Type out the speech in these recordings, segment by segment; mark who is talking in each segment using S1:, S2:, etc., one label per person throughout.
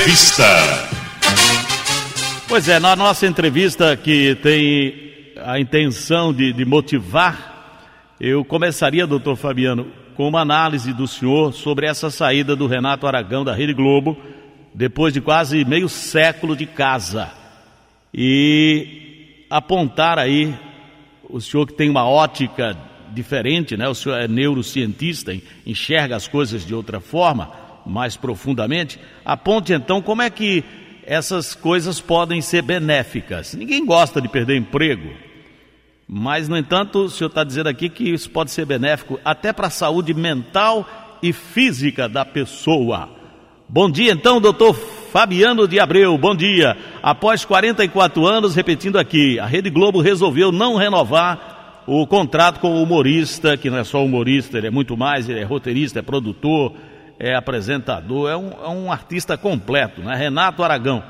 S1: Entrevista.
S2: Pois é, na nossa entrevista que tem a intenção de, de motivar, eu começaria, doutor Fabiano, com uma análise do senhor sobre essa saída do Renato Aragão da Rede Globo, depois de quase meio século de casa. E apontar aí, o senhor que tem uma ótica diferente, né? O senhor é neurocientista, enxerga as coisas de outra forma, mais profundamente. Aponte então como é que essas coisas podem ser benéficas. Ninguém gosta de perder emprego, mas no entanto, o senhor está dizendo aqui que isso pode ser benéfico até para a saúde mental e física da pessoa. Bom dia então, doutor Fabiano de Abreu, bom dia. Após 44 anos, repetindo aqui, a Rede Globo resolveu não renovar o contrato com o humorista, que não é só humorista, ele é muito mais, ele é roteirista, é produtor, é apresentador, é um, é um artista completo, né? Renato Aragão.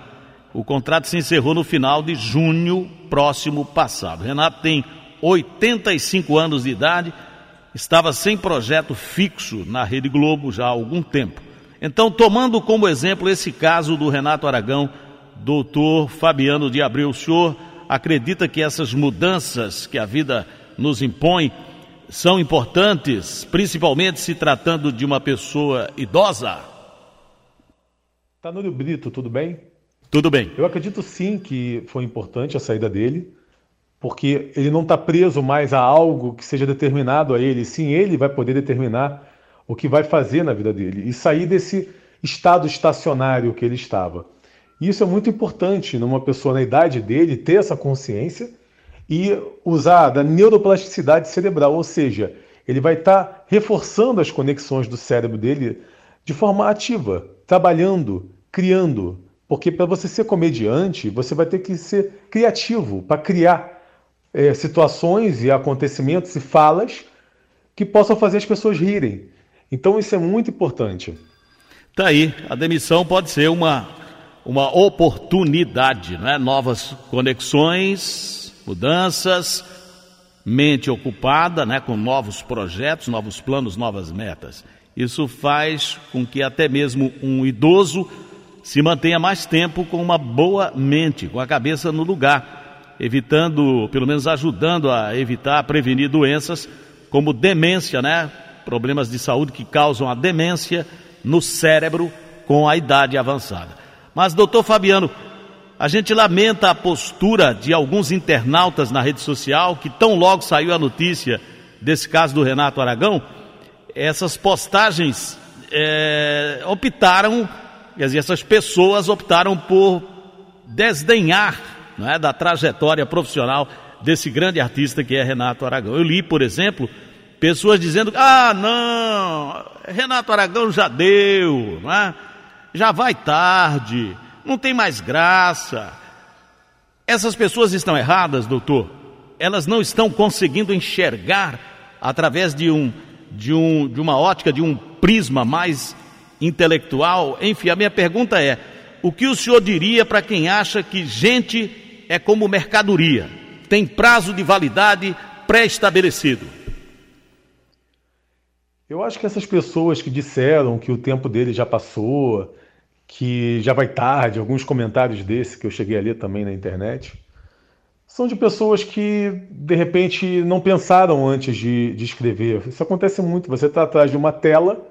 S2: O contrato se encerrou no final de junho próximo passado. Renato tem 85 anos de idade, estava sem projeto fixo na Rede Globo já há algum tempo. Então, tomando como exemplo esse caso do Renato Aragão, doutor Fabiano de Abreu, o senhor acredita que essas mudanças que a vida nos impõe são importantes, principalmente se tratando de uma pessoa idosa?
S3: Tanúrio Brito, tudo bem?
S2: Tudo bem.
S3: Eu acredito sim que foi importante a saída dele, porque ele não está preso mais a algo que seja determinado a ele, sim, ele vai poder determinar o que vai fazer na vida dele e sair desse estado estacionário que ele estava. Isso é muito importante numa pessoa na idade dele ter essa consciência e usar da neuroplasticidade cerebral, ou seja, ele vai estar tá reforçando as conexões do cérebro dele de forma ativa, trabalhando, criando. Porque para você ser comediante, você vai ter que ser criativo para criar é, situações e acontecimentos e falas que possam fazer as pessoas rirem. Então isso é muito importante.
S2: Tá aí, a demissão pode ser uma, uma oportunidade, né? novas conexões, mudanças, mente ocupada, né, com novos projetos, novos planos, novas metas. Isso faz com que até mesmo um idoso se mantenha mais tempo com uma boa mente, com a cabeça no lugar, evitando, pelo menos ajudando a evitar, prevenir doenças como demência, né? Problemas de saúde que causam a demência no cérebro com a idade avançada. Mas, doutor Fabiano, a gente lamenta a postura de alguns internautas na rede social que tão logo saiu a notícia desse caso do Renato Aragão, essas postagens é, optaram, quer dizer, essas pessoas optaram por desdenhar não é, da trajetória profissional desse grande artista que é Renato Aragão. Eu li, por exemplo, pessoas dizendo: ah, não, Renato Aragão já deu, não é? já vai tarde não tem mais graça. Essas pessoas estão erradas, doutor. Elas não estão conseguindo enxergar através de um de um de uma ótica, de um prisma mais intelectual. Enfim, a minha pergunta é: o que o senhor diria para quem acha que gente é como mercadoria, tem prazo de validade pré-estabelecido?
S3: Eu acho que essas pessoas que disseram que o tempo dele já passou, que já vai tarde, alguns comentários desse que eu cheguei a ler também na internet, são de pessoas que de repente não pensaram antes de, de escrever. Isso acontece muito. Você está atrás de uma tela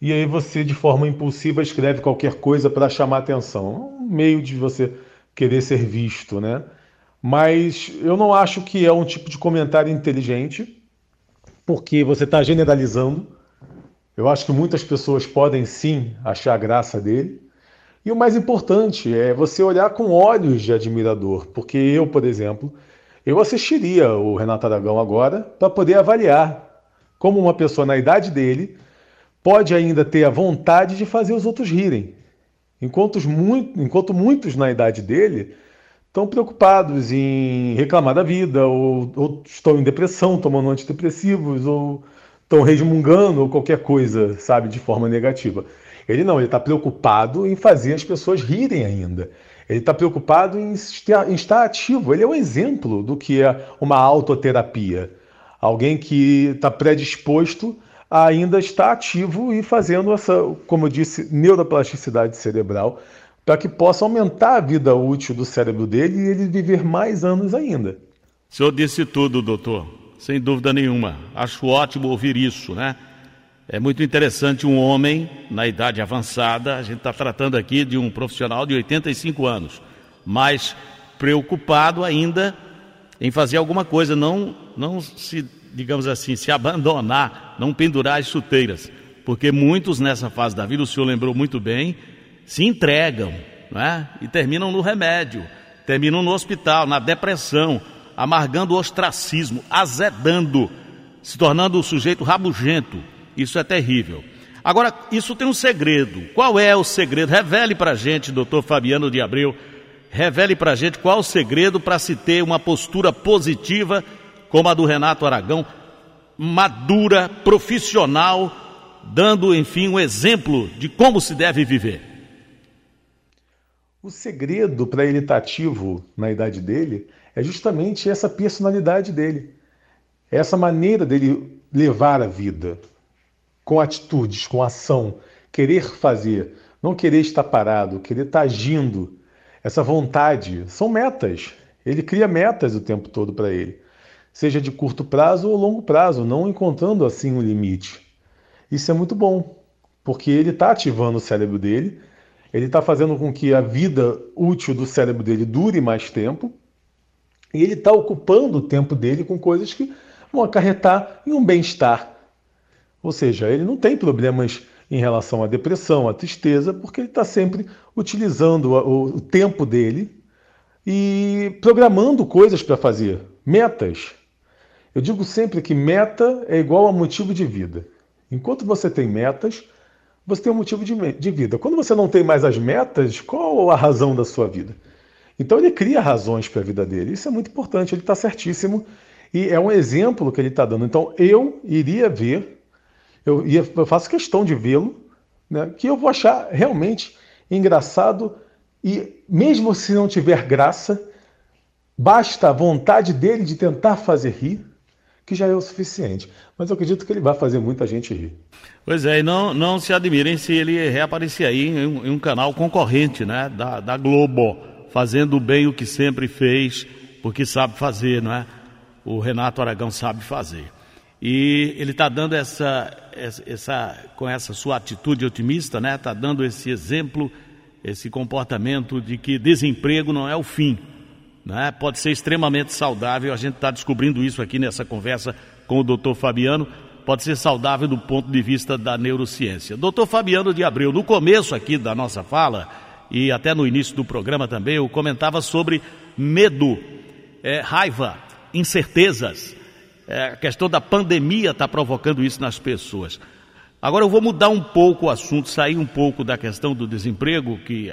S3: e aí você, de forma impulsiva, escreve qualquer coisa para chamar atenção. Um meio de você querer ser visto, né? Mas eu não acho que é um tipo de comentário inteligente, porque você está generalizando eu acho que muitas pessoas podem sim achar graça dele. E o mais importante é você olhar com olhos de admirador, porque eu, por exemplo, eu assistiria o Renato Aragão agora para poder avaliar como uma pessoa na idade dele pode ainda ter a vontade de fazer os outros rirem. Enquanto, muito, enquanto muitos na idade dele estão preocupados em reclamar da vida, ou, ou estão em depressão, tomando antidepressivos, ou estão resmungando ou qualquer coisa, sabe, de forma negativa. Ele não, ele está preocupado em fazer as pessoas rirem ainda. Ele está preocupado em estar, estar ativo. Ele é um exemplo do que é uma autoterapia. Alguém que está predisposto ainda está ativo e fazendo essa, como eu disse, neuroplasticidade cerebral, para que possa aumentar a vida útil do cérebro dele e ele viver mais anos ainda.
S2: O senhor disse tudo, doutor, sem dúvida nenhuma. Acho ótimo ouvir isso, né? É muito interessante um homem na idade avançada, a gente está tratando aqui de um profissional de 85 anos, mas preocupado ainda em fazer alguma coisa, não, não se, digamos assim, se abandonar, não pendurar as chuteiras, porque muitos nessa fase da vida, o senhor lembrou muito bem, se entregam né? e terminam no remédio, terminam no hospital, na depressão, amargando o ostracismo, azedando, se tornando o sujeito rabugento. Isso é terrível. Agora, isso tem um segredo. Qual é o segredo? Revele para a gente, doutor Fabiano de Abreu, revele para a gente qual o segredo para se ter uma postura positiva como a do Renato Aragão, madura, profissional, dando, enfim, um exemplo de como se deve viver.
S3: O segredo para ele estar ativo na idade dele é justamente essa personalidade dele, essa maneira dele levar a vida, com atitudes, com ação, querer fazer, não querer estar parado, querer estar agindo, essa vontade, são metas. Ele cria metas o tempo todo para ele, seja de curto prazo ou longo prazo, não encontrando assim um limite. Isso é muito bom, porque ele está ativando o cérebro dele, ele está fazendo com que a vida útil do cérebro dele dure mais tempo, e ele está ocupando o tempo dele com coisas que vão acarretar em um bem-estar. Ou seja, ele não tem problemas em relação à depressão, à tristeza, porque ele está sempre utilizando o, tempo dele e programando coisas para fazer, metas. Eu digo sempre que meta é igual a motivo de vida. Enquanto você tem metas, você tem um motivo de, de vida. Quando você não tem mais as metas, qual a razão da sua vida? Então ele cria razões para a vida dele. Isso é muito importante, ele está certíssimo. E é um exemplo que ele está dando. Então eu iria ver eu, eu faço questão de vê-lo, né, que eu vou achar realmente engraçado e mesmo se não tiver graça, basta a vontade dele de tentar fazer rir, que já é o suficiente. Mas eu acredito que ele vai fazer muita gente rir.
S2: Pois é, e não, não se admirem se ele reaparecer aí em um, em um canal concorrente né, da, da Globo, fazendo bem o que sempre fez, porque sabe fazer, não é? O Renato Aragão sabe fazer. E ele está dando essa, essa, com essa sua atitude otimista, né? Está dando esse exemplo, esse comportamento de que desemprego não é o fim, né? Pode ser extremamente saudável. A gente está descobrindo isso aqui nessa conversa com o Dr. Fabiano. Pode ser saudável do ponto de vista da neurociência. Doutor Fabiano de Abreu, no começo aqui da nossa fala e até no início do programa também, eu comentava sobre medo, é, raiva, incertezas é, a questão da pandemia está provocando isso nas pessoas. Agora eu vou mudar um pouco o assunto, sair um pouco da questão do desemprego que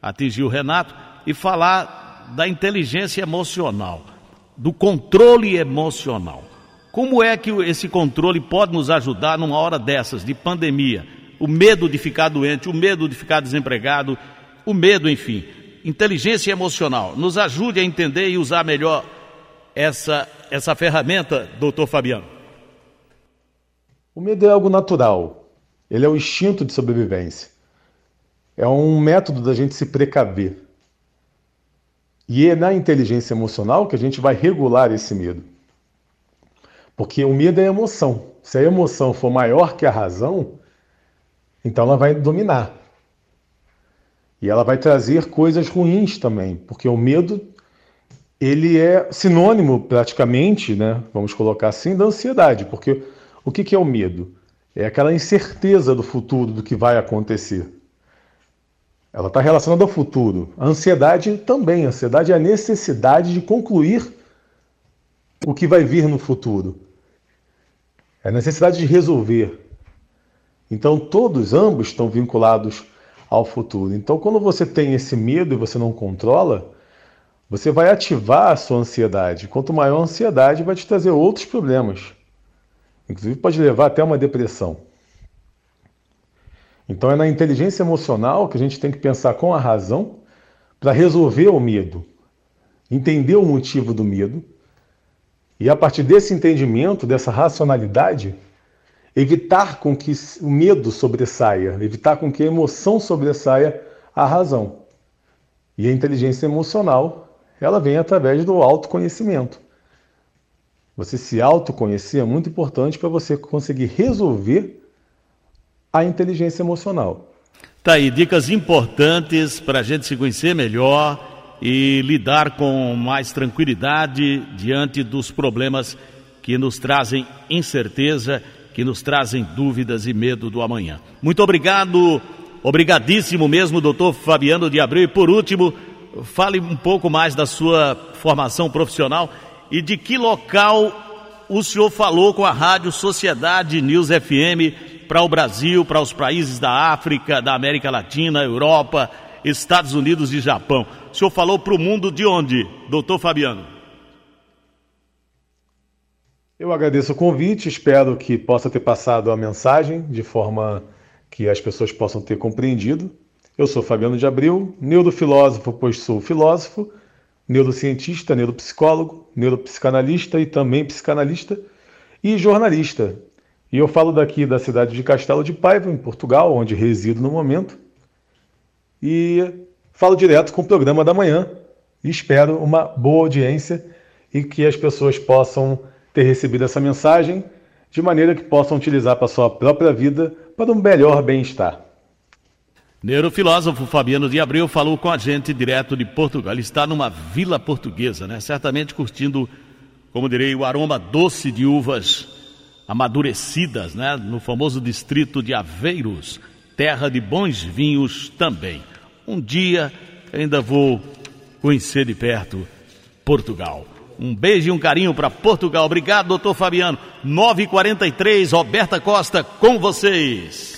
S2: atingiu o Renato e falar da inteligência emocional, do controle emocional. Como é que esse controle pode nos ajudar numa hora dessas de pandemia? O medo de ficar doente, o medo de ficar desempregado, o medo, enfim. Inteligência emocional. Nos ajude a entender e usar melhor essa, essa ferramenta, doutor Fabiano?
S3: O medo é algo natural. Ele é o instinto de sobrevivência. É um método da gente se precaver. E é na inteligência emocional que a gente vai regular esse medo. Porque o medo é emoção. Se a emoção for maior que a razão, então ela vai dominar. E ela vai trazer coisas ruins também, porque o medo ele é sinônimo praticamente, né, vamos colocar assim, da ansiedade, porque o que, que é o medo? É aquela incerteza do futuro, do que vai acontecer. Ela está relacionada ao futuro. A ansiedade também. A ansiedade é a necessidade de concluir o que vai vir no futuro. É a necessidade de resolver. Então, todos, ambos, estão vinculados ao futuro. Então, quando você tem esse medo e você não controla, você vai ativar a sua ansiedade. Quanto maior a ansiedade, vai te trazer outros problemas. Inclusive, pode levar até uma depressão. Então, é na inteligência emocional que a gente tem que pensar com a razão para resolver o medo, entender o motivo do medo e, a partir desse entendimento, dessa racionalidade, evitar com que o medo sobressaia, evitar com que a emoção sobressaia a razão. E a inteligência emocional, ela vem através do autoconhecimento. Você se autoconhecer é muito importante para você conseguir resolver a inteligência emocional.
S2: Tá aí, dicas importantes para a gente se conhecer melhor e lidar com mais tranquilidade diante dos problemas que nos trazem incerteza, que nos trazem dúvidas e medo do amanhã. Muito obrigado, obrigadíssimo mesmo, doutor Fabiano de Abreu. E por último, fale um pouco mais da sua formação profissional e de que local o senhor falou com a Rádio Sociedade News FM para o Brasil, para os países da África, da América Latina, Europa, Estados Unidos e Japão. O senhor falou para o mundo de onde, doutor Fabiano?
S3: Eu agradeço o convite, espero que possa ter passado a mensagem de forma que as pessoas possam ter compreendido. Eu sou Fabiano de Abril, neurofilósofo, pois sou filósofo, neurocientista, neuropsicólogo, neuropsicanalista e também psicanalista e jornalista. E eu falo daqui da cidade de Castelo de Paiva, em Portugal, onde resido no momento. E falo direto com o programa da manhã espero uma boa audiência e que as pessoas possam ter recebido essa mensagem de maneira que possam utilizar para a sua própria vida para um melhor bem-estar.
S2: Neurofilósofo Fabiano de Abreu falou com a gente direto de Portugal. Ele está numa vila portuguesa, né? Certamente curtindo, como direi, o aroma doce de uvas amadurecidas, né? No famoso distrito de Aveiros, terra de bons vinhos também. Um dia ainda vou conhecer de perto Portugal. Um beijo e um carinho para Portugal. Obrigado, doutor Fabiano. 9h43, Roberta Costa, com vocês.